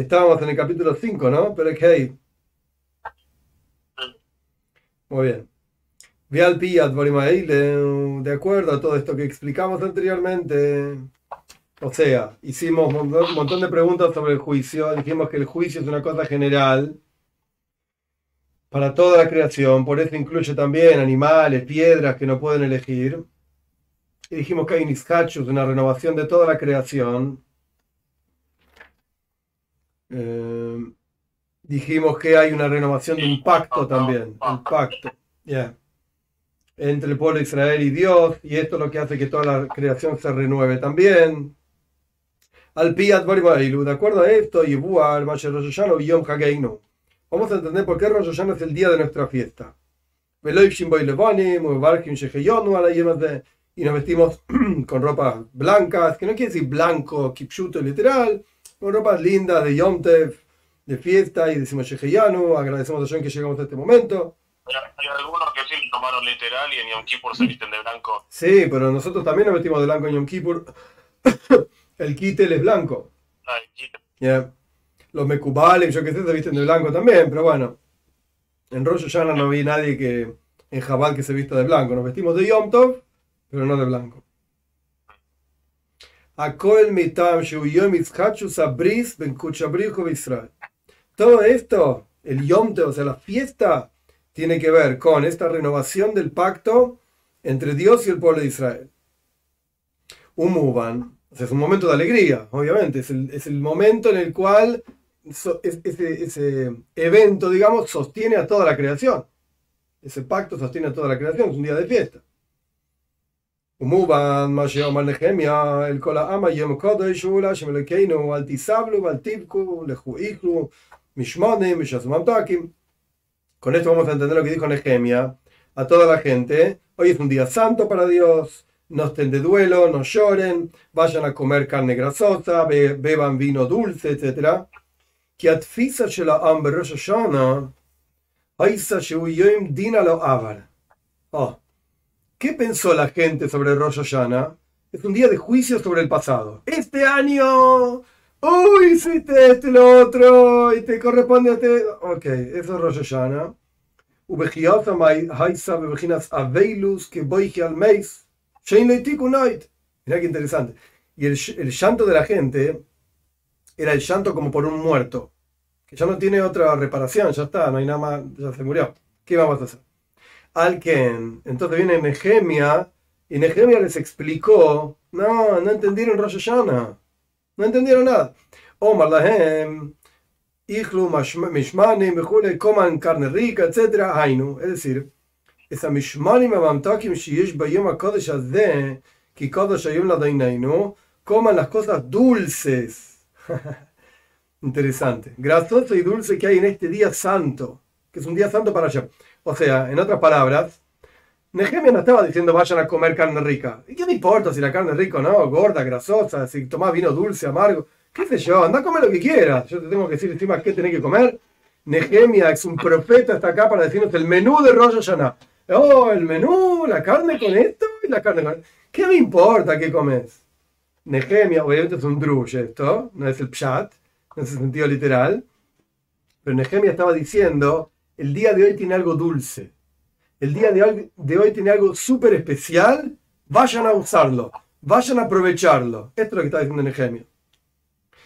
Estábamos en el capítulo 5, ¿no? Pero es que hay. Muy bien. De acuerdo a todo esto que explicamos anteriormente. O sea, hicimos un montón de preguntas sobre el juicio. Dijimos que el juicio es una cosa general para toda la creación. Por eso incluye también animales, piedras que no pueden elegir. Y dijimos que hay un una renovación de toda la creación. Eh, dijimos que hay una renovación de un pacto también, un pacto, entre el pueblo de Israel y Dios, y esto es lo que hace que toda la creación se renueve también. Al Piat de acuerdo a esto, Vamos a entender por qué Rosh Hashanah es el día de nuestra fiesta. Y nos vestimos con ropas blancas, que no quiere decir blanco, kipshuto literal, ropas lindas de Yom de fiesta, y decimos Sheheyanu, agradecemos a John que llegamos a este momento. Hay algunos que sí lo tomaron literal y en Yom Kippur se visten de blanco. Sí, pero nosotros también nos vestimos de blanco en Yom Kippur. el kitel es blanco. Ah, el Los mekubales, yo que sé, se visten de blanco también, pero bueno. En Rosh Hashanah no vi nadie que en Jabal que se vista de blanco. Nos vestimos de Yom Tov, pero no de blanco. Todo esto, el Yom o sea, la fiesta, tiene que ver con esta renovación del pacto entre Dios y el pueblo de Israel. Umuban, es un momento de alegría, obviamente, es el, momento en el cual ese, evento, digamos, sostiene a toda la creación. Ese pacto sostiene a toda la creación, es un día de fiesta. Con esto vamos a entender lo que dijo Nehemia a toda la gente. Hoy es un día santo para Dios. No estén de duelo, no lloren, vayan a comer carne grasosa, beban vino dulce, etc. Oh. ¿Qué pensó la gente sobre Rosh Hashanah? Es un día de juicio sobre el pasado. Este año uy, hiciste esto y lo otro, y te corresponde a ti. Ok, eso es Rosh Hashanah. Mira qué interesante. Y el, el llanto de la gente era el llanto como por un muerto, que ya no tiene otra reparación, ya está, no hay nada más, ya se murió. ¿Qué vamos a hacer? Al entonces viene Nehemia, y Nehemia les explicó, no, no entendieron Rosh Hashanah. No entendieron nada. Omar Lahem, Ichlu, Mishmanim, coman carne rica, etc. Hainu. Es decir, esa Mishmanim Amamtakim Shiesh Bayom coman las cosas dulces. Interesante. Grasoso y dulce que hay en este día santo, que es un día santo para allá. O sea, en otras palabras, Nehemia no estaba diciendo vayan a comer carne rica. ¿Y qué me importa si la carne es rica o no? Gorda, grasosa, si tomás vino dulce, amargo. ¿Qué sé yo? Anda a comer lo que quieras. Yo te tengo que decir encima qué tenés que comer. Nehemia es un profeta, está acá para decirnos el menú de Rosh Hashanah. Oh, el menú, la carne con esto y la carne con ¿Qué me importa qué comes? Nehemia, obviamente es un drush esto, no es el pshat, en ese sentido literal. Pero Nehemia estaba diciendo, el día de hoy tiene algo dulce el día de hoy, tiene algo súper especial, vayan a usarlo, vayan a aprovecharlo. Esto es lo que está diciendo Nehemia.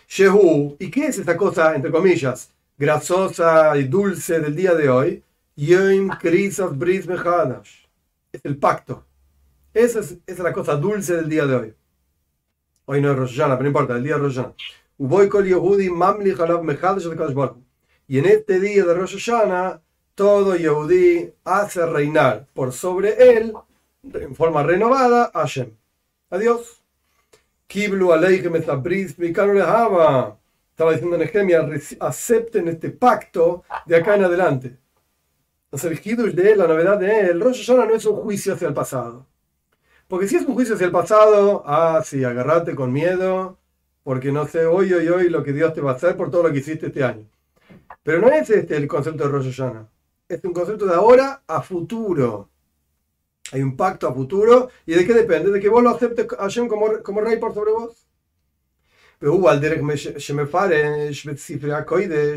Shehu, ¿y qué es esta cosa, entre comillas, grasosa y dulce del día de hoy? Yom Krisas Bris Es el pacto. Esa es, la cosa dulce del día de hoy. Hoy no es Rosh pero no importa, el día de Rosh Y en este día de Rosh Hashanah, todo Yehudi hace reinar por sobre él, en forma renovada, Hashem. Adiós. Kiblu Aleichem Estaba diciendo Nehemia, acepten este pacto de acá en adelante. Entonces el Hidush de él, la novedad de él, Rosh Hashanah no es un juicio hacia el pasado. Porque si es un juicio hacia el pasado, ah, sí, agarrate con miedo, porque no sé hoy, hoy, hoy lo que Dios te va a hacer por todo lo que hiciste este año. Pero no es este el concepto de Rosh Hashanah es un concepto de ahora a futuro. Hay un pacto a futuro. ¿Y de qué depende? De que vos lo aceptes a Hashem como, como rey por sobre vos. Pero hubo al Derek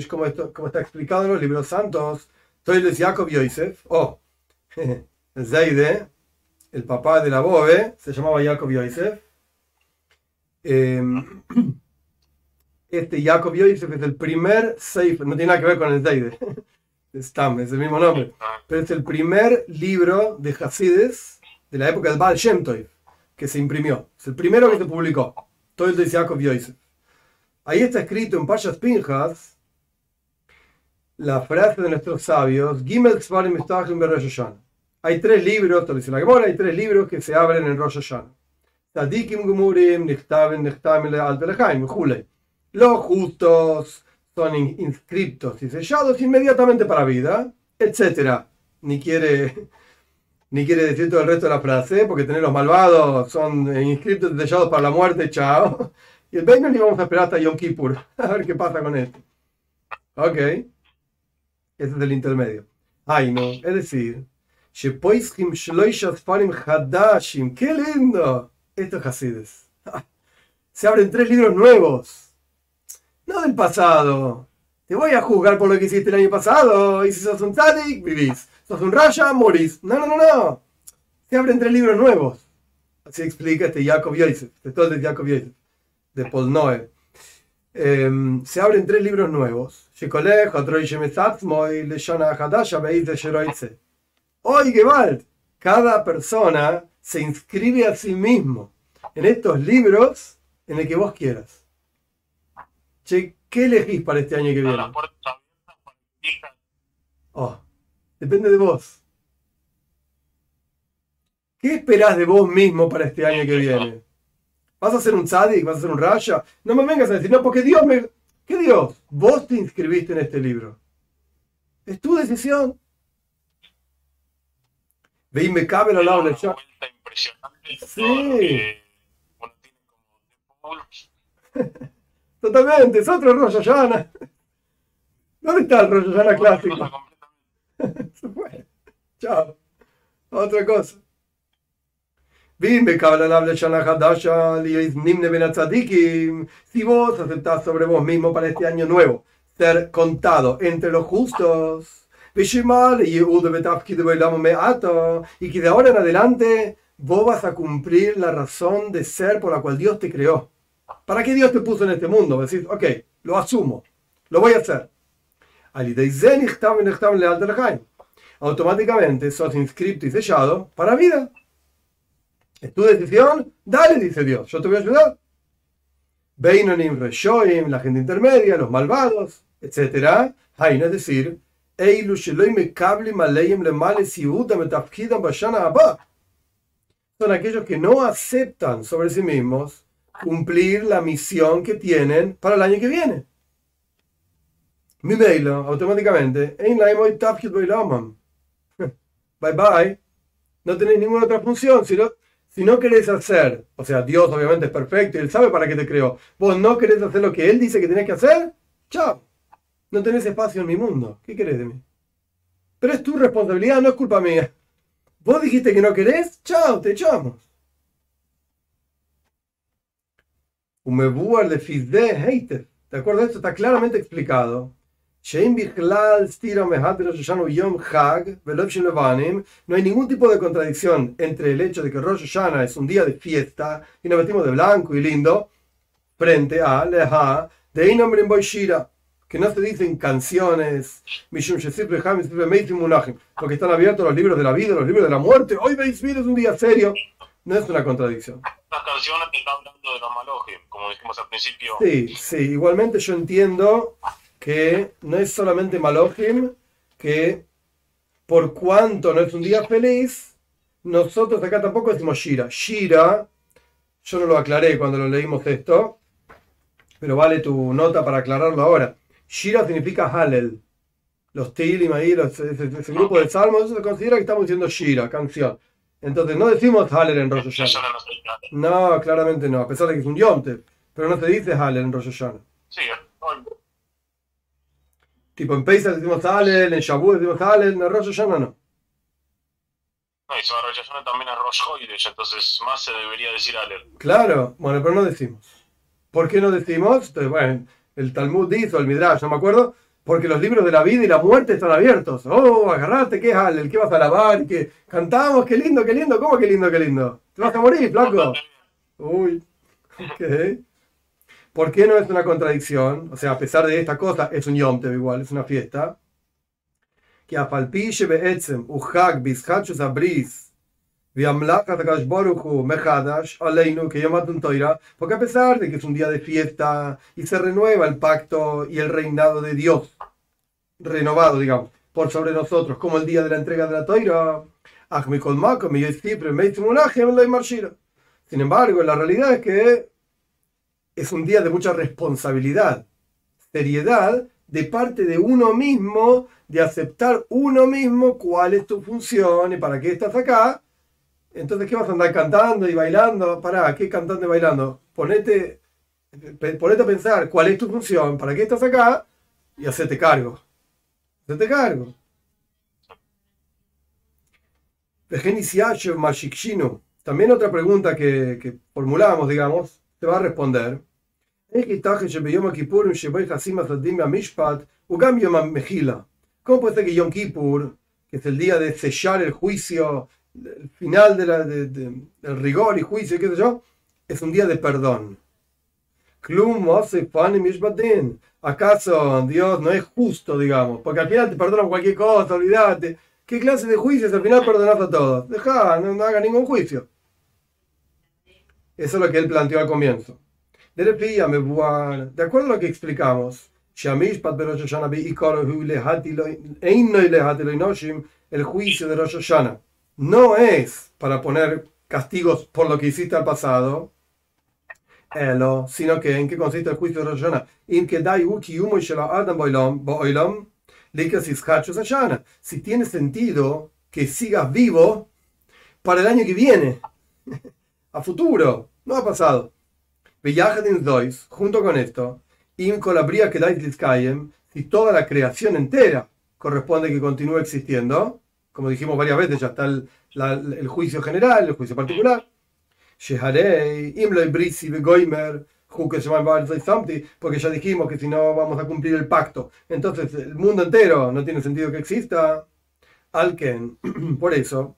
como, como está explicado en los libros santos, Toiles Jacob Yosef, o oh, Zeide, el papá de la Bobe, se llamaba Jacob Yosef. Em, este Jacob Yosef es el primer Seif, no tiene nada que ver con el Zeide es es el mismo nombre, pero es el primer libro de Hasides de la época del Baal Shem Tov, que se imprimió. Es el primero que se publicó. Todo el de Jacob Yosef. Ahí está escrito en Pashas Pinjas la frase de nuestros sabios, Gimel Svarim Rosh Hay tres libros, dice la Gemora, hay tres libros que se abren en Rosh Hashanah. Tadikim Gumurim, Nichtaven, Alter Julei. Los justos son inscriptos y sellados inmediatamente para vida, etc. Ni quiere ni quiere decir todo el resto de la frase, porque tener los malvados son inscritos y sellados para la muerte, chao. Y el Beino ni vamos a esperar hasta Yom Kippur, a ver qué pasa con esto. Ok. Ese es el intermedio. Ay, no, es decir, ¡Qué lindo! Esto es Hasides. Se abren tres libros nuevos. No del pasado. Te voy a juzgar por lo que hiciste el año pasado. Y si sos un tzadik, vivís sos un raya, morís. No, no, no, no. Se abren tres libros nuevos. Así explica este Jacob Yosef, este todo de Jacob Yosef, de Paul Noé. Em, se abren tres libros nuevos. Hoy, Gewalt, cada persona se inscribe a sí mismo en estos libros en el que vos quieras. Che, ¿qué elegís para este año que viene? Oh, Depende de vos. ¿Qué esperás de vos mismo para este año que viene? ¿Vas a ser un tzadik? ¿Vas a ser un raya? No me vengas a decir, no, porque Dios me... ¿Qué Dios? Vos te inscribiste en este libro. Es tu decisión. Ve y me cabe al lado del chat. Sí. Totalmente, es otro rollo Yana. ¿Dónde está el rollo Yana clásico? Se fue. Chao. Otra cosa. Si vos aceptás sobre vos mismo para este año nuevo ser contado entre los justos, y que de ahora en adelante vos vas a cumplir la razón de ser por la cual Dios te creó. ¿Para qué Dios te puso en este mundo? Decís, ok, lo asumo, lo voy a hacer. Automáticamente sos inscrito y sellado para vida. Es tu decisión, dale, dice Dios, yo te voy a ayudar. Beinonim, Reshoim, la gente intermedia, los malvados, etc. Hay, es decir, son aquellos que no aceptan sobre sí mismos cumplir la misión que tienen para el año que viene. Mimeilo, automáticamente, Bye bye. No tenéis ninguna otra función. Si no, si no querés hacer, o sea, Dios obviamente es perfecto y Él sabe para qué te creó. Vos no querés hacer lo que Él dice que tenés que hacer, chao. No tenés espacio en mi mundo. ¿Qué querés de mí? Pero es tu responsabilidad, no es culpa mía. Vos dijiste que no querés, chao, te echamos. ¿De acuerdo? Esto está claramente explicado no hay ningún tipo de contradicción entre el hecho de que Rosh Hashanah es un día de fiesta y nos vestimos de blanco y lindo frente a Leha de Inomrim Boishira, que no se dicen canciones, porque están abiertos los libros de la vida, los libros de la muerte. Hoy veis es un día serio. No es una contradicción. Las canciones están hablando de los como dijimos al principio. Sí, sí, igualmente yo entiendo que no es solamente Malojim, que por cuanto no es un día feliz, nosotros acá tampoco decimos Shira. Shira, yo no lo aclaré cuando lo leímos esto, pero vale tu nota para aclararlo ahora. Shira significa Halel. Los Tilim ahí, ese, grupo de salmos, se considera que estamos diciendo Shira, canción. Entonces no decimos Halel en Rosh Hashanah. No, claramente no, a pesar de que es un Yonte, pero no se dice Halel en Rosh Hashanah. Sí, Tipo en Pesach decimos Halel, en Shavuot decimos Halel, en Rosh Hashanah no. No, y sobre Rosh Hashanah también es Rosh Hoidesh, entonces más se debería decir Halel. Claro, bueno, pero no decimos. ¿Por qué no decimos? Entonces, bueno, el Talmud dice, o el Midrash, no me acuerdo, porque los libros de la vida y la muerte están abiertos. Oh, agarrate, ¿qué es el que vas a lavar? que cantamos, qué lindo, qué lindo, ¿cómo qué lindo, qué lindo? ¿Te vas a morir, flaco? Uy, ok. ¿Por qué no es una contradicción? O sea, a pesar de esta cosa, es un Yom igual, es una fiesta. Que abris, porque a pesar de que es un día de fiesta y se renueva el pacto y el reinado de Dios, renovado, digamos, por sobre nosotros, como el día de la entrega de la toira, sin embargo, la realidad es que es un día de mucha responsabilidad, seriedad de parte de uno mismo, de aceptar uno mismo cuál es tu función y para qué estás acá, entonces, ¿qué vas a andar cantando y bailando? Pará, ¿qué cantando y bailando? Ponete, ponete a pensar cuál es tu función, para qué estás acá y hacete cargo. Hacete cargo. También otra pregunta que, que formulamos, digamos, te va a responder. ¿Cómo puede ser que Yom Kippur, que es el día de sellar el juicio el final de la, del rigor y juicio, qué sé yo, es un día de perdón. ¿Acaso Dios no es justo, digamos? Porque al final te perdonan cualquier cosa, olvídate. ¿Qué clase de juicio al final perdonas a todos? Deja, no, haga ningún juicio. Eso es lo que él planteó al comienzo. De acuerdo a lo que explicamos, el juicio de Rosh Hashanah no es para poner castigos por lo que hiciste al pasado, sino que en qué consiste el juicio de Rosh Si tiene sentido que sigas vivo para el año que viene, a futuro, no ha pasado. Junto con esto, que si toda la creación entera corresponde que continúe existiendo, como dijimos varias veces, ya está el, el juicio general, el juicio particular. Porque ya dijimos que si no vamos a cumplir el pacto, entonces el mundo entero no tiene sentido que exista. Alken, por eso,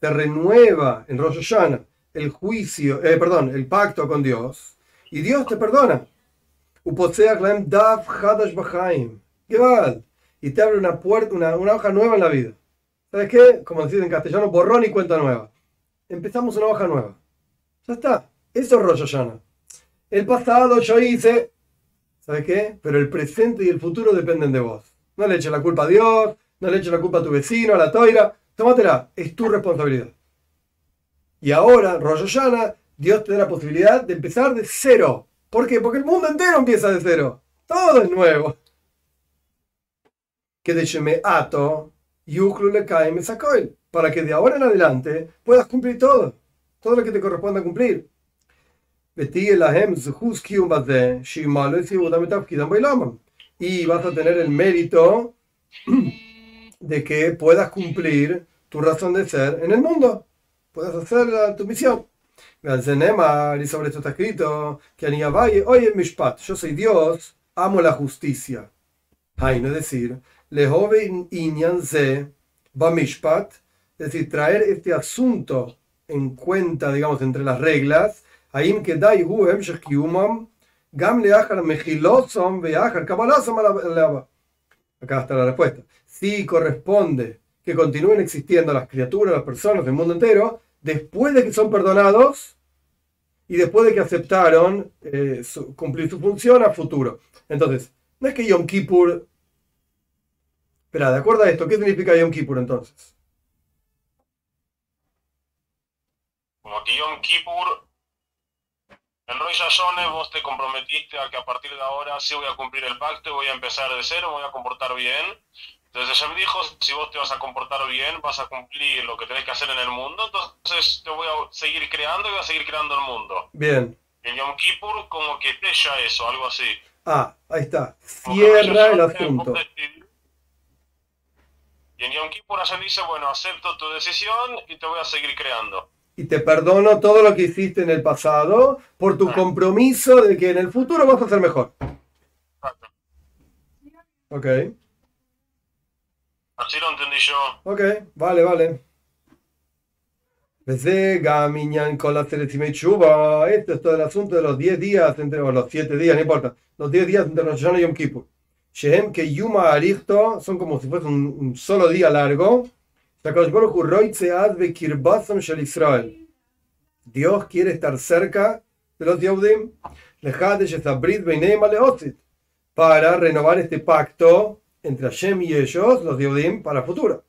se renueva en Rosh Hashanah el juicio, eh, perdón, el pacto con Dios, y Dios te perdona y te abre una puerta, una, una, hoja nueva en la vida. ¿Sabes qué? Como decís en castellano, borrón y cuenta nueva. Empezamos una hoja nueva. Ya está. Eso es Rosh El pasado yo hice, ¿sabes qué? Pero el presente y el futuro dependen de vos. No le eches la culpa a Dios, no le eches la culpa a tu vecino, a la toira. Tómatela, es tu responsabilidad. Y ahora, Rosh Dios te da la posibilidad de empezar de cero. ¿Por qué? Porque el mundo entero empieza de cero. Todo es nuevo. Que de me ato, le cae me Para que de ahora en adelante puedas cumplir todo. Todo lo que te corresponda cumplir. Y vas a tener el mérito de que puedas cumplir tu razón de ser en el mundo. Puedas hacer tu misión. Y sobre esto está escrito que oye Mishpat, yo soy Dios, amo la justicia. Hay, no decir, Lehove Inyan Ze Mishpat, es decir, traer este asunto en cuenta, digamos, entre las reglas, Aim Kedai Hu Emshech Kiumam, Gam Leachar Mechilosom Veachar Kabalasom Acá está la respuesta. Si corresponde que continúen existiendo las criaturas, las personas del mundo entero, después de que son perdonados, y después de que aceptaron eh, cumplir su función a futuro. Entonces, no es que Yom Kippur... Espera, de acuerdo a esto, ¿qué significa Yom Kippur entonces? Como que Yom Kippur, en Roy Hashanah vos te comprometiste a que a partir de ahora sí voy a cumplir el pacto, voy a empezar de cero, voy a comportar bien. Entonces me dijo, si vos te vas a comportar bien, vas a cumplir lo que tenés que hacer en el mundo, entonces te voy a seguir creando y voy a seguir creando el mundo. Bien. En Yom Kippur como que ya eso, algo así. Ah, ahí está. Cierra el asunto. Y en Yom Kippur allá dice, bueno, acepto tu decisión y te voy a seguir creando. y te perdono todo lo que hiciste en el pasado por tu compromiso de que en el futuro vas a ser mejor. Ok. Así lo entendí yo. Ok, vale, vale. Este es todo el asunto de los 10 días, entre, o los 7 días, no importa, los 10 días entre Rosh y Yom Kippur. Shehem que Yuma Arichto son como si fuese un, un solo día largo. Dios quiere estar cerca de los Yehudim para renovar este pacto entre Hashem y ellos, los Yehudim, para el futuro.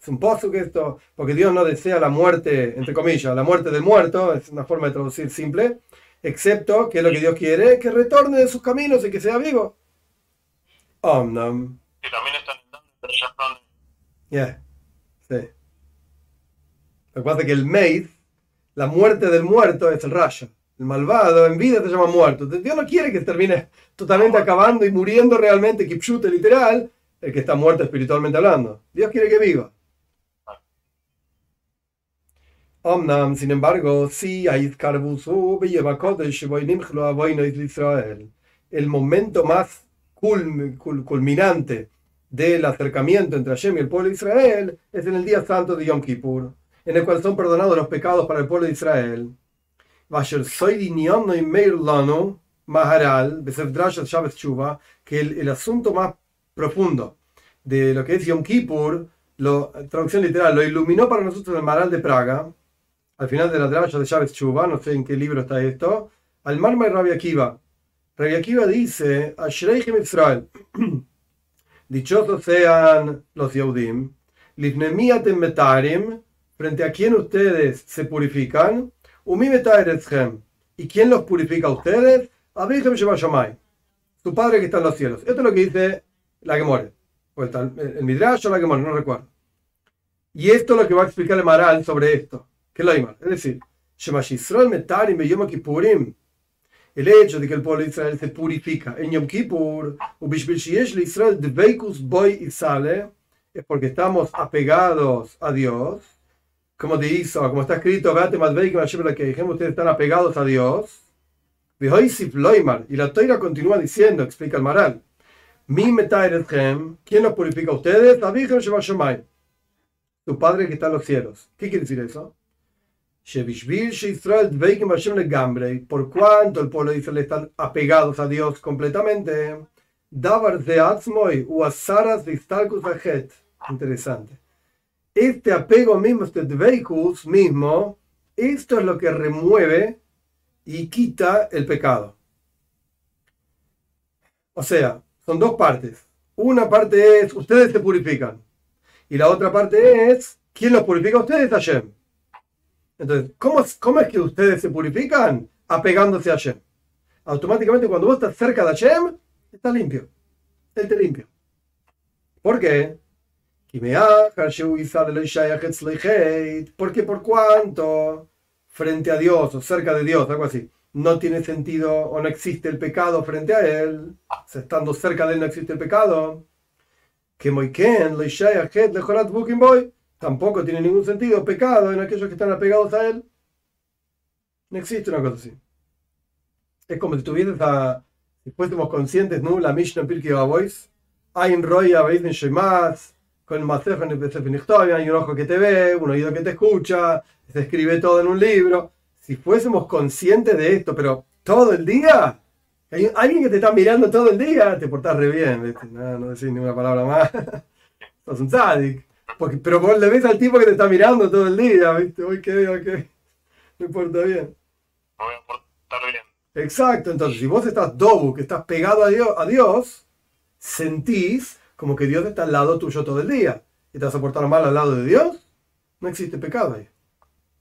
Es un pozo que esto, porque Dios no desea la muerte, entre comillas, la muerte del muerto, es una forma de traducir simple, excepto que lo que Dios quiere es que retorne de sus caminos y que sea vivo. Omnam. Que también están Yeah, sí. Lo que pasa es que el Maid, la muerte del muerto, es el rayo. El malvado en vida se llama muerto. Dios no quiere que termine totalmente acabando y muriendo realmente, kipshute literal, el que está muerto espiritualmente hablando. Dios quiere que viva. Omnam, sin embargo, sí hay Israel. El momento más culminante del acercamiento entre Hashem y el pueblo de Israel es en el día santo de Yom Kippur, en el cual son perdonados los pecados para el pueblo de Israel. Que el, el asunto más profundo de lo que es Yom Kippur, lo, traducción literal, lo iluminó para nosotros el Maral de Praga, al final de la drasha de Shabbat Chuba, no sé en qué libro está esto, al Marma y Rabia Akiva. Rabia Akiva dice, Israel, dichosos sean los Yehudim, Lifnemiatem Metarim, frente a quien ustedes se purifican, ¿y quién los purifica a ustedes? Su padre que está en los cielos. Esto es lo que dice la Gemore, o el, el Midrash o la Gemore, no recuerdo. Y esto es lo que va a explicar el Maral sobre esto. ¿Qué es lo Es decir, Shemashisrael Metarim Yom Kippurim el hecho de que el pueblo de Israel se purifica en Yom Kippur, Israel boy sale, es porque estamos apegados a Dios, como dice, como está escrito, ustedes están apegados a Dios. Y la toira continúa diciendo, explica el Maral, ¿quién los purifica a ustedes? Tu Padre que está en los cielos. ¿Qué quiere decir eso? por cuanto el pueblo de Israel están apegados a Dios completamente, Interesante. Este apego mismo, este dveikus mismo, esto es lo que remueve y quita el pecado. O sea, son dos partes. Una parte es, ustedes se purifican. Y la otra parte es, ¿quién los purifica? Ustedes, Hashem. Entonces, ¿cómo ¿cómo es que ustedes se purifican? Apegándose a Hashem. Automáticamente cuando vos estás cerca de Hashem, estás limpio. Él te limpia. ¿Por qué? Porque por cuanto frente a Dios o cerca de Dios, algo así, no tiene sentido o no existe el pecado frente a Él, estando cerca de Él no existe el pecado. Que tampoco tiene ningún sentido pecado en aquellos que están apegados a él. No existe una cosa así. Es como si tuvieras a, si fuésemos conscientes, ¿no? La Mishnah Pirkei un Roya Shemas, con el Masejo en el hay un ojo que te ve, un oído que te escucha, se escribe todo en un libro. Si fuésemos conscientes de esto, pero todo el día, hay alguien que te está mirando todo el día, te portás re bien, No, no decís ninguna palabra más. Sos un tzadik pero vos le ves al tipo que te está mirando todo el día, ¿viste? Ok, ok. No importa bien. No voy a portar bien. Exacto, entonces si vos estás dobu, que estás pegado a Dios, a Dios, sentís como que Dios está al lado tuyo todo el día. ¿Y te vas a portar mal al lado de Dios? No existe pecado ahí.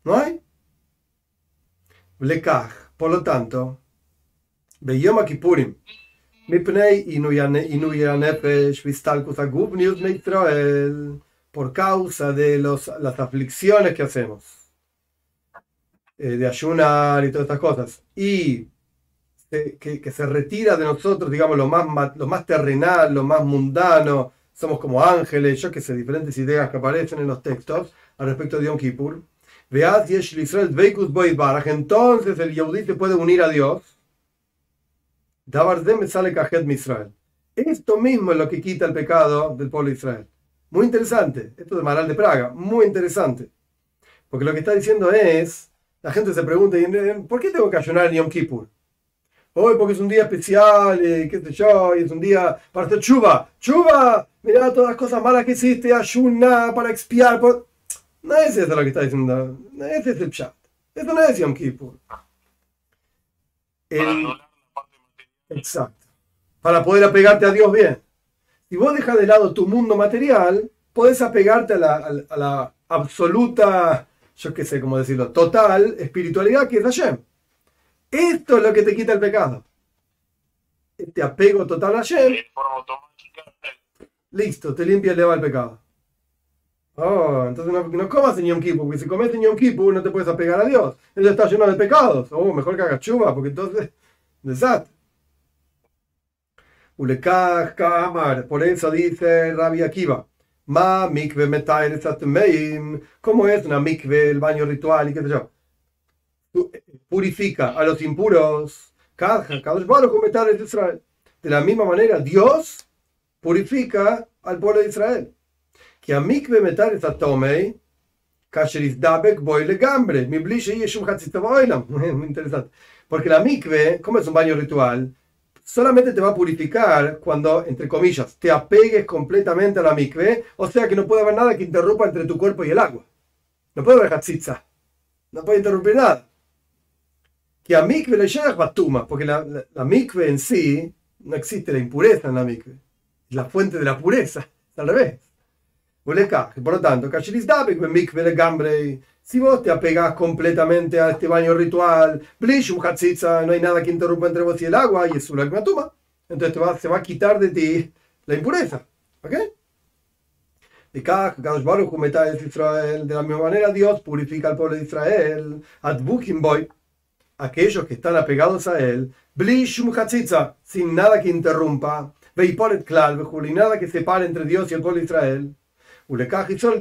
¿No hay? Lekaj, por lo tanto, Beyom Kippurim, por causa de los, las aflicciones que hacemos, eh, de ayunar y todas estas cosas, y que, se retira de nosotros, digamos, lo más, lo más terrenal, lo más mundano, somos como ángeles, yo que sé, diferentes ideas que aparecen en los textos al respecto de Yom Kippur. Vead Israel entonces el Yehudi se puede unir a Dios. me sale Kajet Israel. Esto mismo es lo que quita el pecado del pueblo de Israel. Muy interesante. Esto de Maral de Praga, muy interesante. Porque lo que está diciendo es, la gente se pregunta, ¿por qué tengo que ayunar en Yom Kippur? Hoy porque es un día especial, y qué sé yo, y es un día para hacer chuva. ¡Chuva! Mirá todas las cosas malas que hiciste, ayuna para expiar. Por... No es eso lo que está diciendo. No ese es el chat. Eso no es Yom Kippur. Exacto. Para poder apegarte a Dios bien. Si vos dejas de lado tu mundo material, podés apegarte a la, a la absoluta, yo qué sé cómo decirlo, total espiritualidad que es Hashem. Esto es lo que te quita el pecado. Este apego total a Hashem. Listo, te limpia y le va el pecado. Oh, entonces no, no, comas en Yom Kippur, porque si comes en Yom Kippur no te puedes apegar a Dios. Él está lleno de pecados. Oh, mejor que hagas porque entonces, desastre. Ulekach Kamar, por eso dice Rabbi Akiva. Ma mikve metair ¿Cómo es una mikve, el baño ritual y qué sé yo? Purifica a los impuros. De la misma manera, Dios purifica al pueblo de Israel. Que a mikve metar esa tomei, dabek boy gambre, mi blishe yeshum Muy interesante. Porque la mikve, como es un baño ritual, solamente te va a purificar cuando, entre comillas, te apegues completamente a la mikve, o sea que no puede haber nada que interrumpa entre tu cuerpo y el agua. No puede haber hatzitza. No puede interrumpir nada que a mikve le llega batuma, porque la, la, mikve en sí no existe la impureza en la mikve, es la fuente de la pureza, al revés. Por lo tanto, si vos te apegas completamente a este baño ritual, no hay nada que interrumpa entre vos y el agua, y es una tuma, entonces te va, se va a quitar de ti la impureza. ¿Ok? De la misma manera, Dios purifica al pueblo de Israel. boy aquellos que están apegados a él, sin nada que interrumpa, y nada que separe entre Dios y el pueblo de Israel. Por eso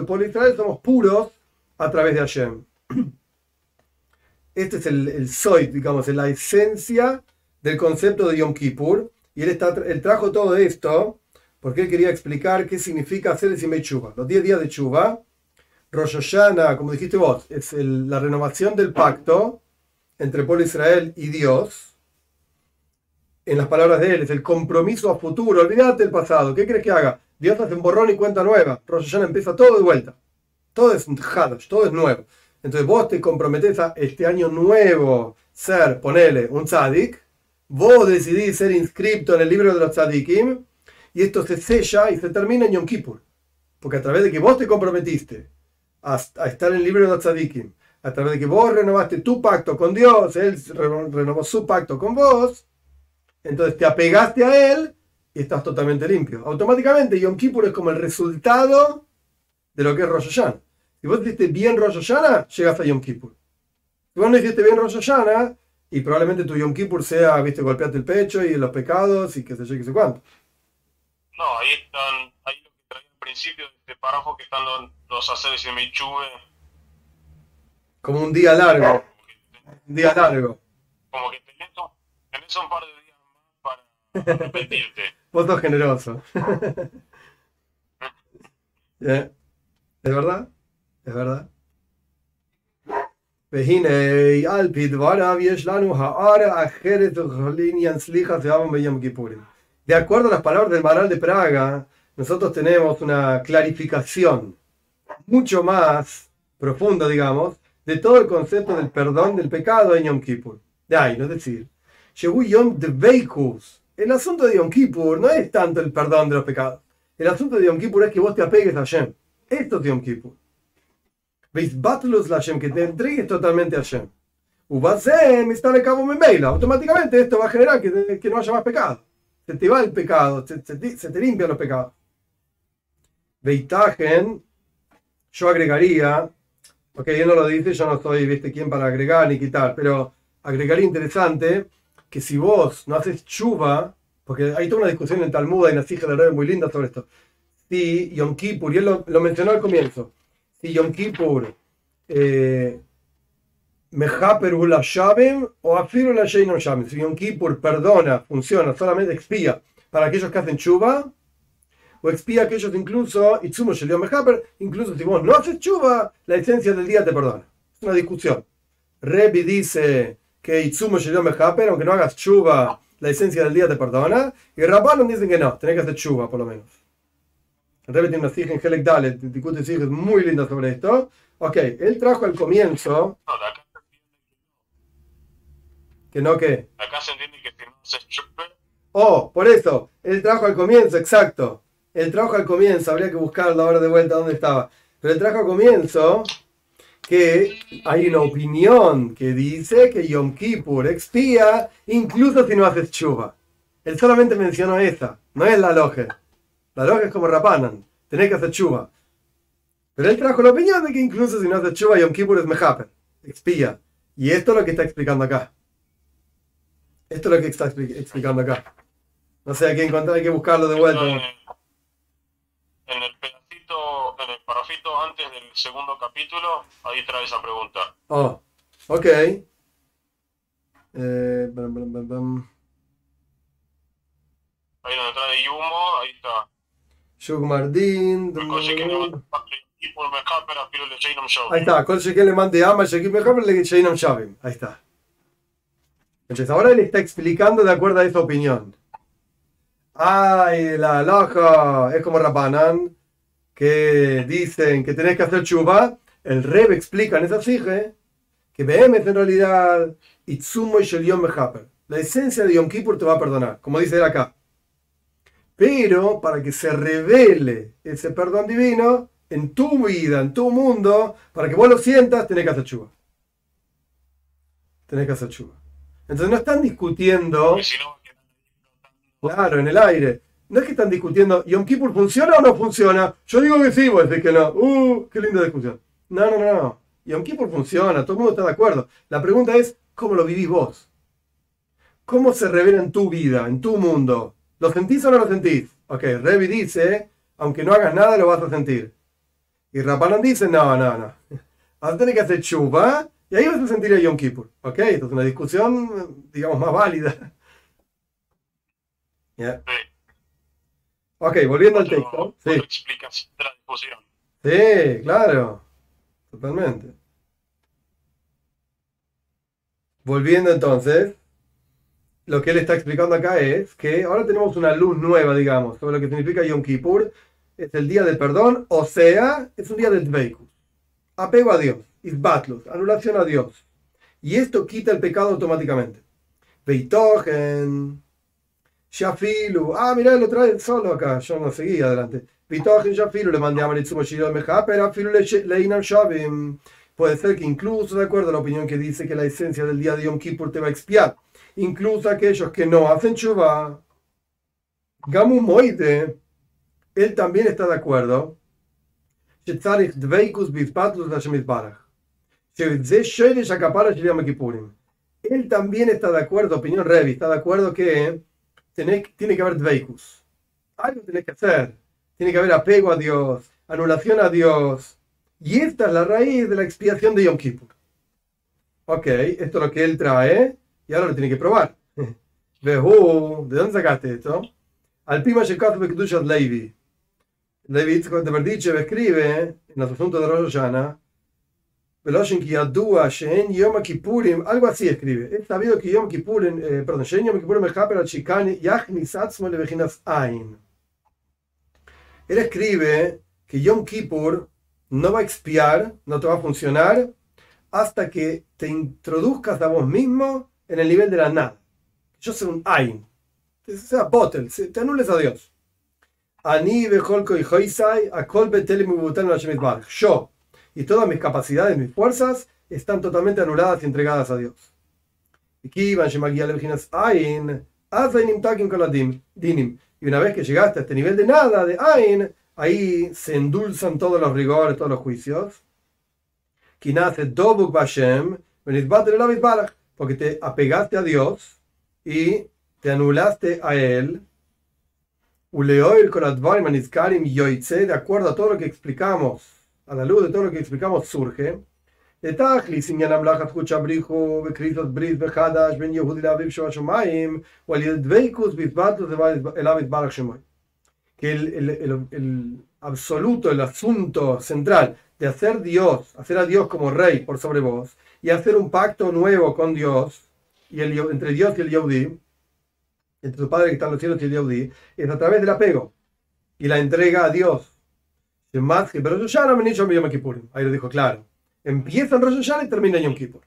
el pueblo de Israel somos puros a través de Hashem. Este es el, el soy, digamos, la esencia del concepto de Yom Kippur. Y él, está, él trajo todo esto porque él quería explicar qué significa hacer el Simei Chuba. Los 10 días de Chuba Rosh Hashanah, como dijiste vos, es la renovación del pacto entre el pueblo Israel y Dios. En las palabras de él, es el compromiso a futuro. Olvídate del pasado. ¿Qué crees que haga? Dios hace un borrón y cuenta nueva. Rosh Hashanah empieza todo de vuelta. Todo es Hadash, todo es nuevo. Entonces vos te comprometes a este año nuevo ser, ponele, un tzadik. Vos decidís ser inscripto en el libro de los tzadikim. Y esto se sella y se termina en Yom Kippur. Porque a través de que vos te comprometiste a, estar en libro de Tzadikim, a través de que vos renovaste tu pacto con Dios, Él renovó su pacto con vos, entonces te apegaste a Él y estás totalmente limpio. Automáticamente Yom Kippur es como el resultado de lo que es Rosh Hashanah. Si vos hiciste bien Rosh Hashanah, llegas a Yom Kippur. Si vos no hiciste bien Rosh Hashanah, y probablemente tu Yom Kippur sea, viste, golpearte el pecho y los pecados y qué sé yo, qué sé cuánto. No, ahí están, ahí lo que traía al principio de este párrafo que están los, los haceres y Michube. Como un día largo. Un día largo. Como que tenés, tenés un par de días más para repetirte. Vos sos generoso. ¿Eh? ¿Es verdad? ¿Es verdad? והנה על פי דבריו יש לנו הארה אחרת לעניין סליחה ועוון ביום כיפורים. De acuerdo a las palabras del Maral de Praga, nosotros tenemos una clarificación mucho más profunda, digamos, de todo el concepto del perdón del pecado en Yom Kippur. De ahí, no es decir, Yom El asunto de Yom Kippur no es tanto el perdón de los pecados. El asunto de Yom Kippur es que vos te apegues a Hashem. Esto es Yom Kippur. Veis Batlus la Hashem, que te entregues totalmente a Hashem. Ubasem está de cabo Automáticamente esto va a generar que, no haya más pecado se te va el pecado, se, te limpian los pecados. Veitagen, yo agregaría, porque él no lo dice, yo no soy, viste, quién para agregar ni quitar, pero agregaría interesante que si vos no haces chuva porque hay toda una discusión en Talmud, hay una hija de muy linda sobre esto. Si Yom Kippur, y él lo, mencionó al comienzo, si Yom Kippur eh, la Shabem o Afiru la Sheinon Shabem, si Yom Kippur perdona, funciona, solamente expía para aquellos que hacen chuva, o expía aquellos incluso, Itzumo Shelion Mejaper, incluso si vos no haces chuva, la esencia del día te perdona. Es una discusión. Rebi dice que Itzumo Shelion Mejaper, aunque no hagas chuva, la esencia del día te perdona. Y Rabbanon dicen que no, tenés que hacer chuva por lo menos. Rebbe tiene una hija en Helek Dalet, discute es muy linda sobre esto. Ok, él trajo al comienzo. ¿Que no qué? Acá se entiende que si no se chupe. Oh, por eso, él trajo al comienzo, exacto. Él trajo al comienzo, habría que buscarlo ahora de vuelta dónde estaba. Pero él trajo al comienzo que hay una opinión que dice que Yom Kippur expía incluso si no haces chuva. Él solamente mencionó esa, no es la loja. La loja es como Rapanan, tenés que hacer chuva. Pero él trajo la opinión de que incluso si no haces chuva, Yom Kippur es mejaper, expía. Y esto es lo que está explicando acá. Esto es lo que está explicando acá. No sé, hay que encontrar, hay que buscarlo de vuelta. En el en el parrafito antes del segundo capítulo, ahí trae esa pregunta. Oh, ok. Eh, ahí donde trae Yumo, ahí está. Shugmardin. Ahí está, con que le mande ama, Shavim. Ahí está. Entonces, ahora él está explicando de acuerdo a esa opinión. Ay, la loja es como Rabanan que dicen que tenés que hacer chuba, el Reb explica en esa sige que BM en realidad Itzumo y Shelion Mehaper. La esencia de Yom Kippur te va a perdonar, como dice él acá. Pero para que se revele ese perdón divino en tu vida, en tu mundo, para que vos lo sientas, tenés que hacer chuba. Tenés que hacer chuba. Entonces no están discutiendo. Claro, en el aire. No es que están discutiendo, ¿Yom Kippur funciona o no funciona? Yo digo que sí, vos decís que no. ¡Uh! ¡Qué linda discusión! No, no, no. Yom Kippur funciona, todo el mundo está de acuerdo. La pregunta es, ¿cómo lo vivís vos? ¿Cómo se revela en tu vida, en tu mundo? ¿Lo sentís o no lo sentís? Ok, Revi dice, aunque no hagas nada, lo vas a sentir. Y Rapanan dice, no, no, no. Vas a tener que hacer chupa y ahí vas a sentir el Yom Kippur. Ok, esto es una discusión, digamos, más válida. Ok, volviendo al texto. Sí. explicación de la discusión. Sí, claro. Totalmente. Volviendo entonces, lo que él está explicando acá es que ahora tenemos una luz nueva, digamos, sobre lo que significa Yom Kippur. Es el día del perdón, o sea, es un día del Dveikus. Apego a Dios, Isbatlus, anulación a Dios. Y esto quita el pecado automáticamente. Beitogen, Shafilu. Ah, mirá, lo trae solo acá. Yo no seguí adelante. Pitojen Shafilu le mandé a Maritzumo Meja, pero Afilu Leinan Shavim. Mm, puede ser que incluso, de acuerdo a la opinión que dice que la esencia del día de Yom Kippur te va a expiar, incluso aquellos que no hacen chuva, Gamu Moide, él también está de acuerdo. Él también está de acuerdo, opinión Revi, está de acuerdo que tiene que haber dveikus. Algo tiene que hacer. Tiene que haber apego a Dios, anulación a Dios. Y esta es la raíz de la expiación de Yom Kippur. Ok, esto es lo que él trae y ahora lo tiene que probar. ¿de dónde sacaste esto? Al Pima Shekaf Bekdushas Levi. Levi de Berdichev escribe en los asuntos de Rosh Hashanah algo así escribe. Es sabido que Yom Kippurim, eh, perdón, Shen Yom Kippurim Mechaper al Shikani, Yachnis Atzmo Levejinas Ain. Él escribe que Yom Kippur no va a expiar, no te va a funcionar, hasta que te introduzcas a vos mismo en el nivel de la nada. Yo soy un Ain. Sea botel, te anules a Dios. Ani Bejolko y Hoisai, a Kolbe Telemubutan Yo y todas mis capacidades, mis fuerzas, están totalmente anuladas y entregadas a Dios. Y una vez que llegaste a este nivel de nada, de Ain, ahí se endulzan todos los rigores, todos los juicios. Porque te apegaste a Dios y te anulaste a él, de acuerdo a todo lo que explicamos, a la luz de todo lo que explicamos, surge. לתכליס עניין המלאכת חוץ הבריחו וקריסות ברית וחדש בין יהודי לאביו של השמיים ועל ידי דבקוס בהתבטלות אליו יתברך שמוי. Que el, el, el, el absoluto, el asunto central de hacer Dios, hacer a Dios como rey por sobre vos y hacer un pacto nuevo con Dios, y el, entre Dios y el Yehudi, entre tu Padre que está en los cielos y el Yehudi, es a través del apego y la entrega a Dios. Pero. Ahí lo dijo claro. Empieza en Rosh y termina en Yom Kippur.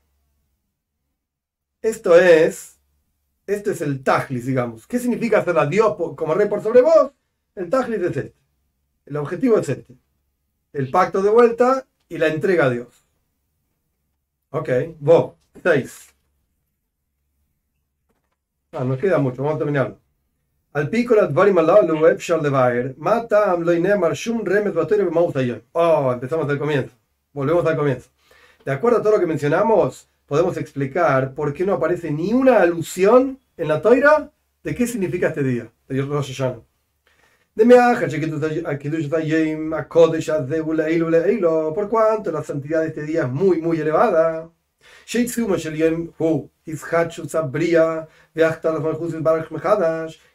Esto es, esto es el tajlis, digamos. ¿Qué significa hacer a Dios como rey por sobre vos? El tajlis es este. El objetivo es este. El pacto de vuelta y la entrega a Dios. Ok, vos, seis. Ah, nos queda mucho, vamos a terminarlo. Oh, empezamos del comienzo. Volvemos al comienzo. De acuerdo a todo lo que mencionamos, podemos explicar por qué no aparece ni una alusión en la toira de qué significa este día, de Rosh Hashanah. Por cuanto la santidad de este día es muy, muy elevada.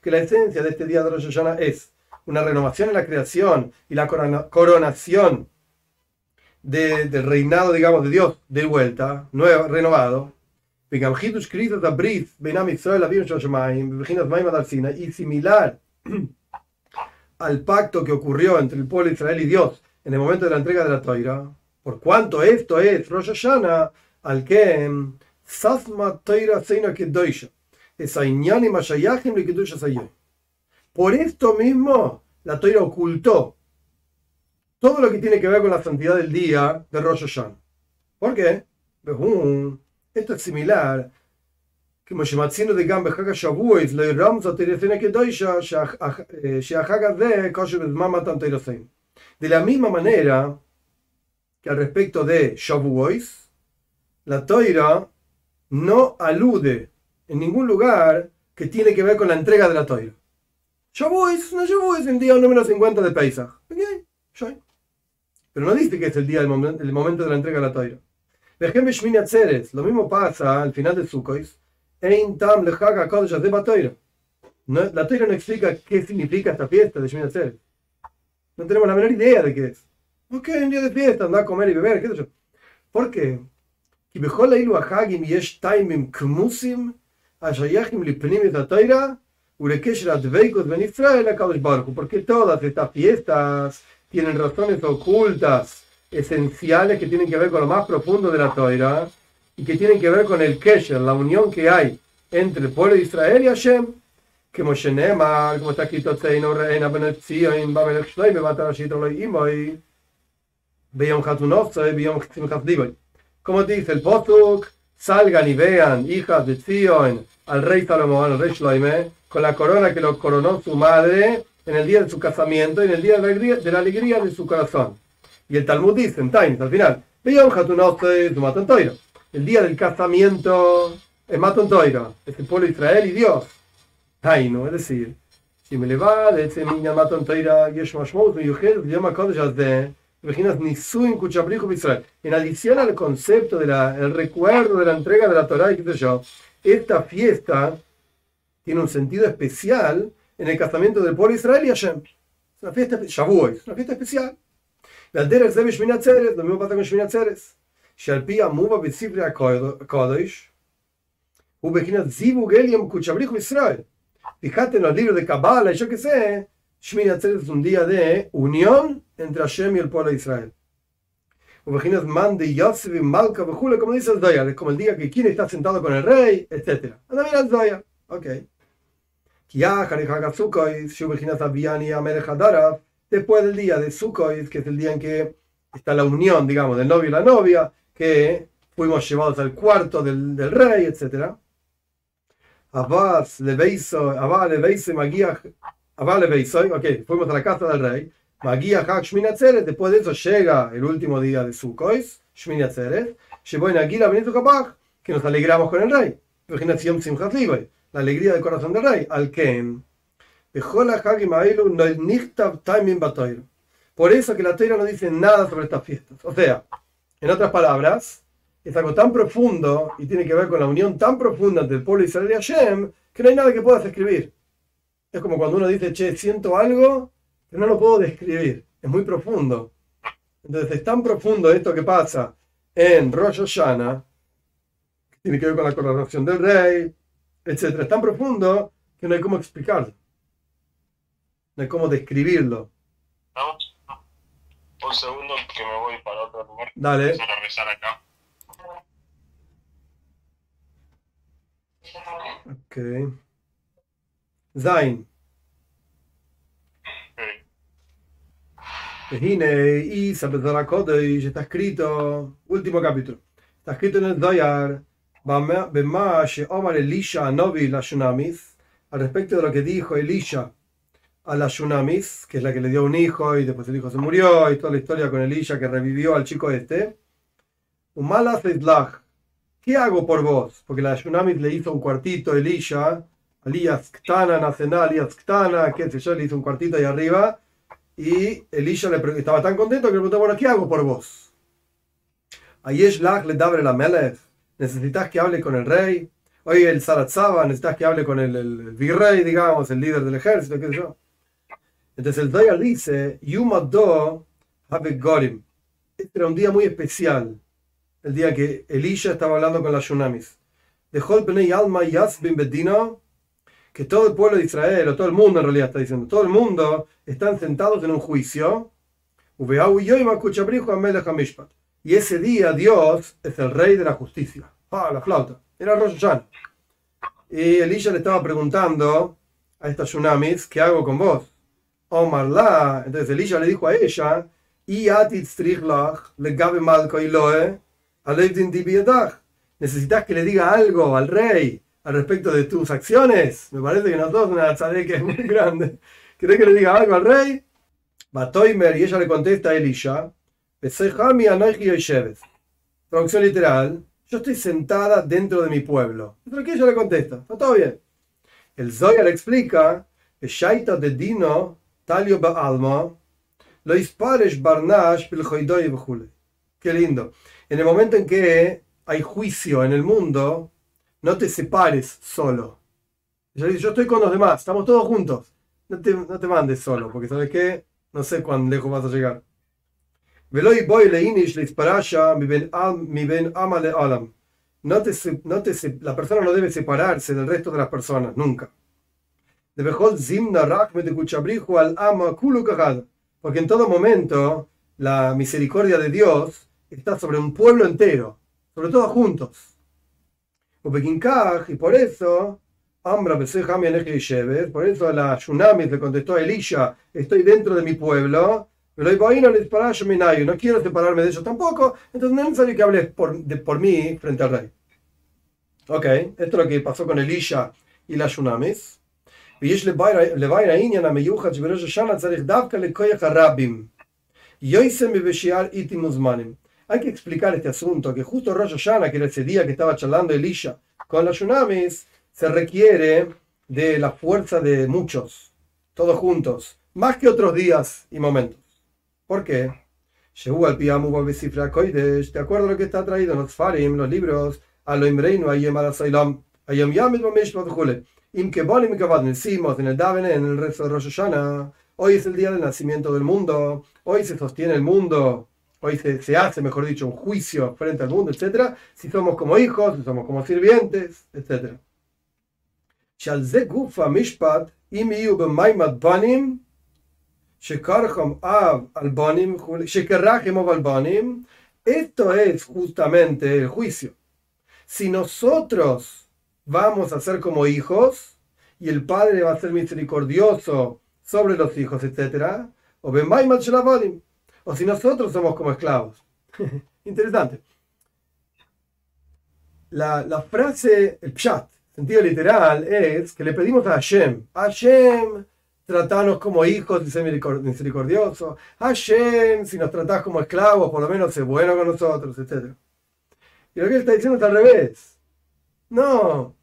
Que la esencia de este día de Rosh Hashanah es una renovación en la creación y la coronación de, del reinado, digamos, de Dios de vuelta, nuevo, renovado. Y similar al pacto que ocurrió entre el pueblo de Israel y Dios en el momento de la entrega de la Toira, por cuanto esto es Rosh Hashanah, al que Sasma Toira Seina Kedoisha, por esto mismo, la Toira ocultó todo lo que tiene que ver con la santidad del día de Rosh Hashanah. ¿Por qué? Esto es similar כמו שמצינו זה גם בחג השבועית, לא ירמזו תירסנה קדושה שהחג הזה קושר בזמן מתן תירסים. De la misma manera que al respecto de Shavuot, la Toira no alude en ningún lugar que tiene que ver con la entrega de la Toira. Shavuot, no Shavuot, es el día número 50 de Pesach. Okay, Pero no dice que es el día del momento, el momento de la entrega de la Toira. Lo mismo pasa al final de Sukkot, no, La Toira no explica qué significa esta fiesta de Shemini Atzeret. No tenemos la menor idea de qué es. Ok, un día de fiesta, andar a comer y beber, qué. ¿Por qué? Porque todas estas fiestas tienen razones ocultas, esenciales, que tienen que ver con lo más profundo de la Toira y que tienen que ver con el Kesher, la unión que hay entre el pueblo de Israel y Hashem, que Moshe Neemar, como está escrito, Tzeino Reina Bamelech Beyom Simchat Diboy. Como dice el Posuk, salgan y vean, hijas de Zion, al rey Salomón, al rey Shloime, con la corona que lo coronó su madre en el día de su casamiento y en el día de la alegría de, la alegría de su corazón. Y el Talmud dice en Tain, al final, Beyom Hatunovtzoy, Matan Toiro el día del casamiento es Maton Toiro, es el pueblo de Israel y Dios. no es decir, si me le va de ese niño Maton Toiro, Yesh Mashmout, Miyuhed, Yom HaKodesh de Imaginas Nisuin Kuchabrihu Israel. En adición al concepto del de recuerdo de la entrega de la Torah y qué sé yo, esta fiesta tiene un sentido especial en el casamiento del pueblo israelí y Hashem. Es una fiesta, Shavuot, es una fiesta especial. La Derek Zev Shmina Tzeres, lo mismo pasa con Shmina Tzeres. Shalpi Amuba Bitzibri HaKodesh, Ubejinat Zibu Geliam Kuchabrihu Israel. Fíjate en los libros de Kabbalah y yo qué sé, ¿eh? Shminatzeres es un día de unión entre Hashem y el pueblo de Israel. Como dice el Zoyar, es como el día que quien está sentado con el rey, etc. Anda mira el Zoyar. Ok. Después del día de Sukkot, que es el día en que está la unión, digamos, del novio y la novia, que fuimos llevados al cuarto del, del rey, etc. Abbas le le Magia, le ok, fuimos a la casa del rey. Magia Hak Shminatzeret, después de eso llega el último día de Sukkot, Shminatzeret, en Aguila Benito Kabach, que nos alegramos con el rey. la alegría del corazón del rey. Al Ken. Por eso que la Torah no dice nada sobre estas fiestas. O sea, en otras palabras, es algo tan profundo y tiene que ver con la unión tan profunda entre el pueblo de Israel y Hashem que no hay nada que puedas escribir. Es como cuando uno dice, che, siento algo, pero no lo puedo describir. Es muy profundo. Entonces es tan profundo esto que pasa en Rosh Hashanah, que tiene que ver con la coronación del rey, etc. Es tan profundo que no hay cómo explicarlo. No hay cómo describirlo. Un segundo que me voy para otro lugar. Dale. Para rezar acá. Ok. Zain. Hine, y está escrito, último capítulo, está escrito en el Dayar, Omar Elisha Novi la Shunamis, al respecto de lo que dijo Elisha a la Shunamis, que es la que le dio un hijo y después el hijo se murió, y toda la historia con Elisha que revivió al chico este. Umala ¿qué hago por vos? Porque la Shunamis le hizo un cuartito a Elisha, Alías Ktana, Nacená, Alías Ktana, qué sé yo, le hizo un cuartito ahí arriba, y Elisha estaba tan contento que le preguntó, ¿qué hago por vos? Ayesh le dabre la melech, necesitas que hable con el rey. Oye, el Saratzaba, necesitas que hable con el, virrey, digamos, el líder del ejército, qué sé yo. Entonces el Dayar dice, Yumado Gorim. Este era un día muy especial, el día que Elisha estaba hablando con las Shunamis. Dejó el Alma Yasbin Bedino, que todo el pueblo de Israel, o todo el mundo en realidad está diciendo, todo el mundo están sentados en un juicio. Y ese día Dios es el rey de la justicia. Ah, la flauta. Era Rosh Y Elisha le estaba preguntando a estas tsunamis, ¿qué hago con vos? Omar la. Entonces Elisha le dijo a ella, necesitas que le diga algo al rey al respecto de tus acciones. Me parece que nosotros una que es muy grande. ¿Querés que le diga algo al rey? Batoimer, y ella le contesta a Elisha, Traducción literal, yo estoy sentada dentro de mi pueblo. Pero que ella le contesta, está todo bien. El Zoya le explica, Shaita de Dino, Talio Baalma, lo isparesh barnash Qué lindo. En el momento en que hay juicio en el mundo, no te separes solo. Dice, yo estoy con los demás, estamos todos juntos no te, no te mandes solo, porque sabes qué, no sé cuán lejos vas a llegar. No te, no te, la persona no debe separarse del resto de las personas, nunca. Porque en todo momento la misericordia de Dios está sobre un pueblo entero, sobre todos juntos. Y por eso por eso la Shunami le contestó a Elisha, estoy dentro de mi pueblo, no quiero separarme de ellos tampoco, entonces no es necesario que hables por, de, por mí frente al rey. Ok, esto es lo que pasó con Elisha y la Shunamis. Hay que explicar este asunto, que justo Rosh Hashanah, que era ese día que estaba charlando Elisha con la Shunamis, se requiere de la fuerza de muchos, todos juntos, más que otros días y momentos. ¿Por qué? De acuerdo a lo que está traído en los Farim, los libros, a lo Imreinu, a Yem Asailam, a Yom Yamid Im Kebonim Kavad, decimos en el Davene, en el resto de Rosh Hashanah, hoy es el día del nacimiento del mundo, hoy se sostiene el mundo, hoy se, hace, mejor dicho, un juicio frente al mundo, etc. Si somos como hijos, si somos como sirvientes, etc. Esto es justamente el juicio. Si nosotros vamos a ser como hijos y el Padre va a ser misericordioso sobre los hijos, etc., o ben o si nosotros somos como esclavos. Interesante. La, frase, el pshat, sentido literal es que le pedimos a Hashem, Hashem, tratanos como hijos sé misericordioso, Hashem, si nos tratás como esclavos, por lo menos sé bueno con nosotros, etc. Y lo que él está diciendo es al revés. No,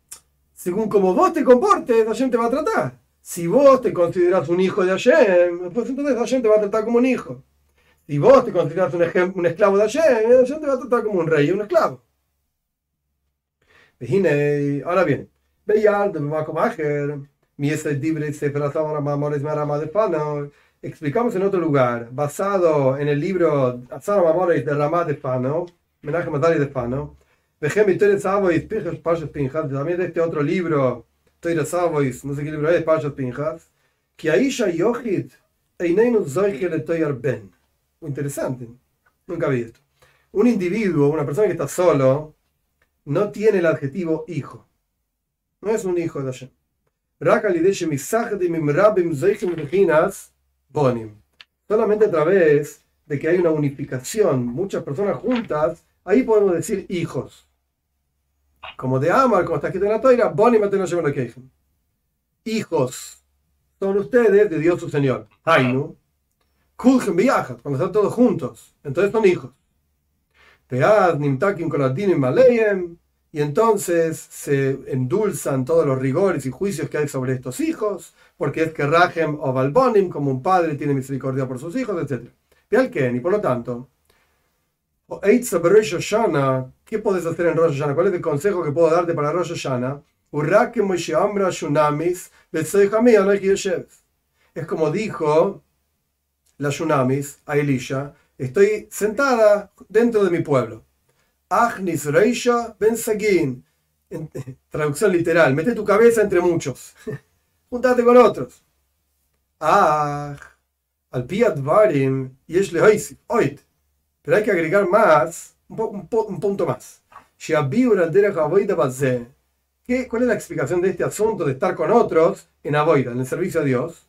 según como vos te comportes, Hashem te va a tratar. Si vos te consideras un hijo de Hashem, pues entonces Hashem te va a tratar como un hijo. Si vos te consideras un, un esclavo de Hashem, Hashem te va a tratar como un rey, un esclavo. Ahora bien, explicamos en otro lugar, basado en el libro Azar Mamores de Ramá de Fano, Menachem Azari de Fano, también de este otro libro, Toira Savois, no sé qué libro es, Parshas Pinchas, que Aisha Yochid Einenu Zoichel Toyar Ben. Interesante, nunca vi esto. Un individuo, una persona que está solo, no tiene el adjetivo hijo. No es un hijo de Hashem. Solamente a través de que hay una unificación, muchas personas juntas, ahí podemos decir hijos. Como de Amar, como está escrito en la Toira, Bonim Hijos son ustedes de Dios su Señor. Hainu. Kulchen cuando están todos juntos. Entonces son hijos. Pead, Nimtakim, Koladinim, Maleyem y entonces se endulzan todos los rigores y juicios que hay sobre estos hijos, porque es que Rahem o Balbonim, como un padre, tiene misericordia por sus hijos, etc. Y por lo tanto, ¿qué puedes hacer en Rosh Hashanah? ¿Cuál es el consejo que puedo darte para Rosh Hashanah? Es como dijo la Shunamis a Elisha, estoy sentada dentro de mi pueblo Agnis Reisha Ben Sagin. Traducción literal, mete tu cabeza entre muchos. Juntate con otros. Ah, al Piat Varim y Oit. Pero hay que agregar más, un, punto más. ¿Qué, ¿Cuál es la explicación de este asunto de estar con otros en Avoida, en el servicio a Dios?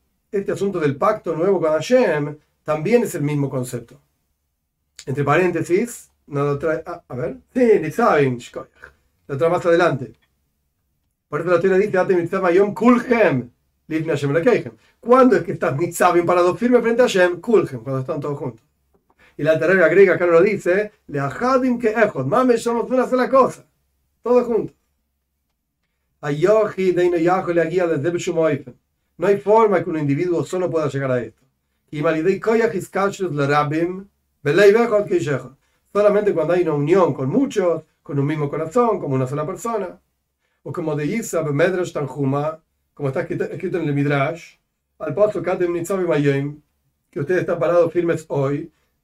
Este asunto del pacto nuevo con Hashem también es el mismo concepto. Entre paréntesis, no lo trae. Ah, a ver. Sí, Nitzavim. Lo trae más adelante. Por eso la teoría dice: Ate Nitzavim Yom Kulhem. ¿Cuándo es que estás Nitzavim parado firme frente a Hashem? Kulhem, cuando están todos juntos. Y la teoría griega acá no lo dice: Le Ahadim que Echod. Mames, somos una sola cosa. Todos juntos. Ayohi Deino Yaho le guía desde Beshumoifen. No hay forma que un individuo solo pueda llegar a esto. Solamente cuando hay una unión con muchos, con un mismo corazón, como una sola persona. O como de Yisab Medrash Tanjuma, como está escrito en el Midrash, al paso que ustedes están parados firmes hoy,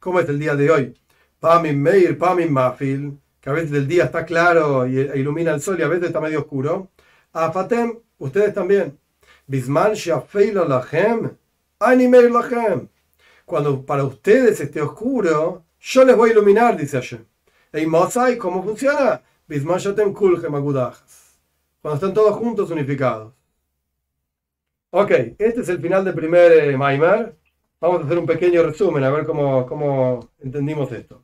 ¿cómo es el día de hoy? Pamim Meir, Pamim Mafil, que a veces el día está claro y e ilumina el sol y a veces está medio oscuro. Afatem, ustedes también. Bisman Shafeila Lachem, Animeir Lachem cuando para ustedes esté oscuro, yo les voy a iluminar, dice Hashem. ¿Y Mosai cómo funciona? Cuando están todos juntos unificados. Ok, este es el final del primer eh, Maimar. Vamos a hacer un pequeño resumen, a ver cómo, cómo entendimos esto.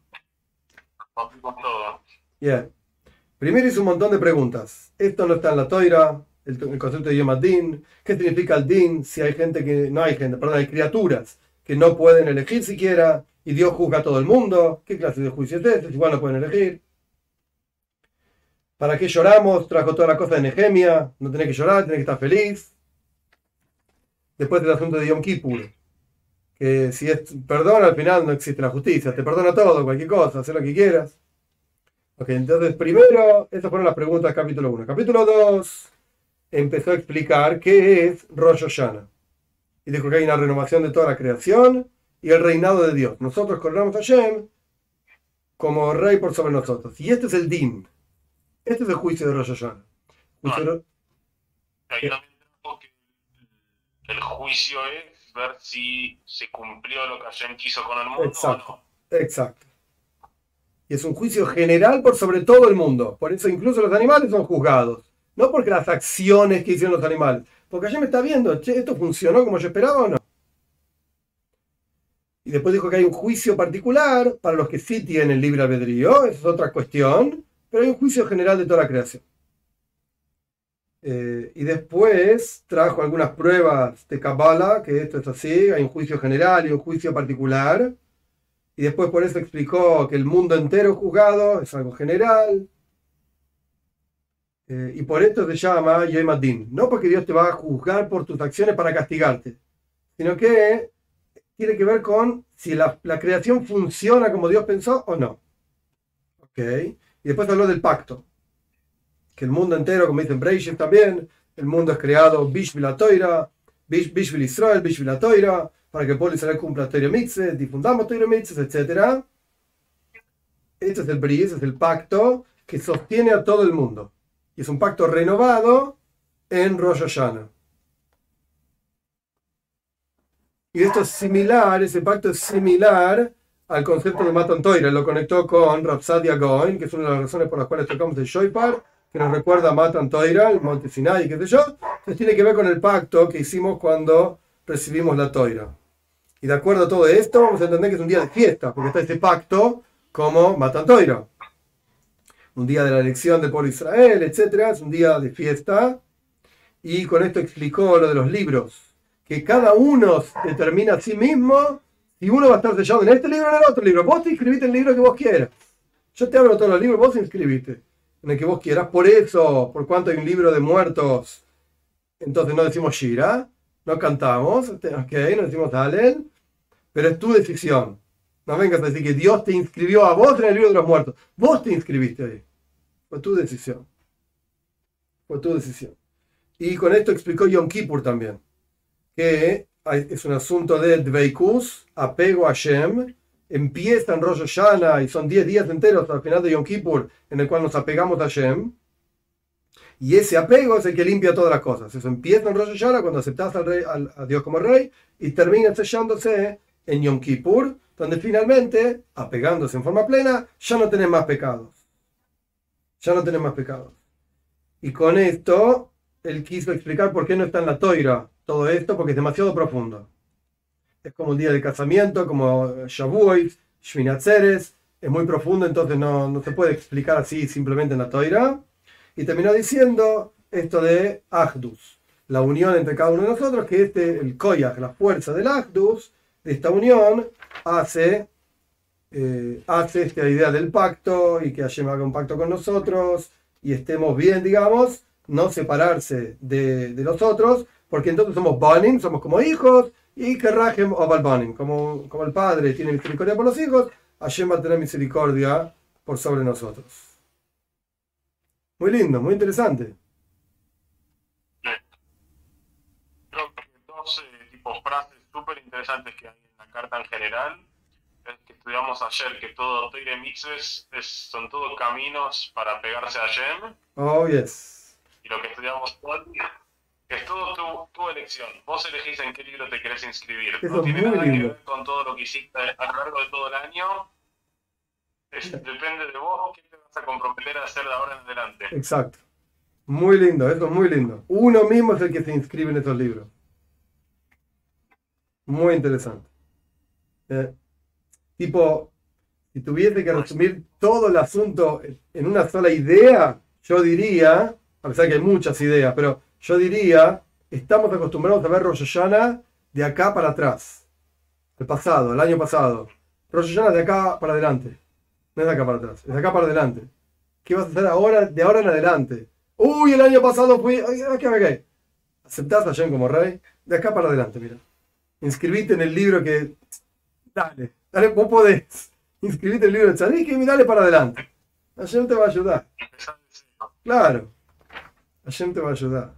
Bien. Primero hizo un montón de preguntas. Esto no está en la toira, el, concepto de Yom Din. ¿Qué significa el Din? Si hay gente que. No hay gente, perdón, hay criaturas que no pueden elegir siquiera, y Dios juzga a todo el mundo. ¿Qué clase de juicio es este? Igual no pueden elegir. ¿Para qué lloramos? Trajo toda la cosa de Nehemia. No tenés que llorar, tenés que estar feliz. Después del asunto de Yom Kippur. Que si es perdón, al final no existe la justicia. Te perdona todo, cualquier cosa, haz lo que quieras. Ok, entonces primero, esas fueron las preguntas capítulo 1. Capítulo 2 empezó a explicar qué es Rosh Hashanah y dijo que hay una renovación de toda la creación y el reinado de Dios. Nosotros coronamos a Hashem como rey por sobre nosotros. Y este es el din. Este es el juicio de Rosh Hashanah. El juicio es ver si se cumplió lo que Hashem quiso con el mundo exacto, o no. Exacto. Y es un juicio general por sobre todo el mundo. Por eso incluso los animales son juzgados. No porque las acciones que hicieron los animales. Porque allá me está viendo, che, ¿esto funcionó como yo esperaba o no? Y después dijo que hay un juicio particular para los que sí tienen libre albedrío. Esa es otra cuestión. Pero hay un juicio general de toda la creación. Eh, y después trajo algunas pruebas de Kabbalah, que esto es así, hay un juicio general y un juicio particular. Y después por eso explicó que el mundo entero juzgado es algo general. Eh, y por esto se llama Yom No porque Dios te va a juzgar por tus acciones para castigarte, sino que tiene que ver con si la, creación funciona como Dios pensó o no. ¿Ok? Y después habló del pacto. Que el mundo entero, como dicen Breishev también, el mundo es creado Bishvil Toira, Bishvil Israel, Bishvil Toira, para que el pueblo Israel cumpla Toira difundamos Toira Mitzvah, etc. Este es el bris, es el pacto que sostiene a todo el mundo. Y es un pacto renovado en Rosh. Y esto es similar, ese pacto es similar al concepto de Matan Toira. Lo conectó con Rapsadia Goin, que es una de las razones por las cuales tocamos el Shoipar, que nos recuerda a Matan Toira, el Monte Sinai, qué sé yo. Entonces tiene que ver con el pacto que hicimos cuando recibimos la Toira. Y de acuerdo a todo esto, vamos a entender que es un día de fiesta, porque está este pacto como Matan Toira. Un día de la elección de Israel, etc. Es un día de fiesta. Y con esto explicó lo de los libros que cada uno determina a sí mismo si uno va a estar sellado en este libro o en el otro libro. Vos te inscribiste en el libro que vos quieras. Yo te abro todos los libros, vos inscribiste en el que vos quieras. Por eso, por cuanto hay un libro de muertos, entonces no decimos Shira, no cantamos, ok, no decimos Dalen, pero es tu decisión. No vengas a decir que Dios te inscribió a vos en el libro de los muertos. Vos te inscribiste ahí. Fue tu decisión. Fue tu decisión. Y con esto explicó Yom Kippur también que es un asunto de Dveikus, apego a Shem, empieza en Rosh Hashanah y son 10 días enteros el final de Yom Kippur en el cual nos apegamos a Shem. Y ese apego es el que limpia todas las cosas. Eso empieza en Rosh Hashanah cuando aceptas al rey, a Dios como rey y termina sellándose en Yom Kippur, donde finalmente, apegándose en forma plena, ya no tenés más pecados. Ya no tenés más pecados. Y con esto, él quiso explicar por qué no está en la toira todo esto porque es demasiado profundo. Es como un día de casamiento, como Shavuot, Shvinatzeres, es muy profundo, entonces no, no, se puede explicar así simplemente en la toira. Y terminó diciendo esto de Agdus, la unión entre cada uno de nosotros, que este, el Koyach, la fuerza del Agdus, de esta unión, hace, eh, hace esta idea del pacto y que Hashem haga un pacto con nosotros y estemos bien, digamos, no separarse de, de los otros, porque entonces somos Banim, somos como hijos, y que Rajem o Balbanim, como, como el Padre tiene misericordia por los hijos, Hashem va a tener misericordia por sobre nosotros. Muy lindo, muy interesante. Creo que dos tipos frases súper interesantes que hay en la carta en general es que estudiamos ayer, que todo Toire Mixes son todos caminos para pegarse a Hashem. Oh, yes. Y lo que estudiamos hoy es todo tu, elección. Vos elegís en qué libro te querés inscribir. no tiene nada que ver con todo lo que hiciste a lo largo de todo el año. depende de vos qué te vas a comprometer a hacer de ahora en adelante. Exacto. Muy lindo, eso es muy lindo. Uno mismo es el que se inscribe en estos libros. Muy interesante. Eh, tipo, si tuviese que resumir todo el asunto en una sola idea, yo diría, a pesar que hay muchas ideas, pero yo diría, estamos acostumbrados a ver Rosh de acá para atrás. El pasado, el año pasado. Rosh de acá para adelante. No es de acá para atrás, es de acá para adelante. ¿Qué vas a hacer ahora, de ahora en adelante? Uy, el año pasado fui. ¿Qué me ¿Aceptás a Jen como rey? De acá para adelante, mira. Inscribite en el libro que. Dale, dale, vos podés. Inscribite en el libro de Tzadik y dale para adelante. Hashem te va a ayudar. Claro. Hashem te va a ayudar.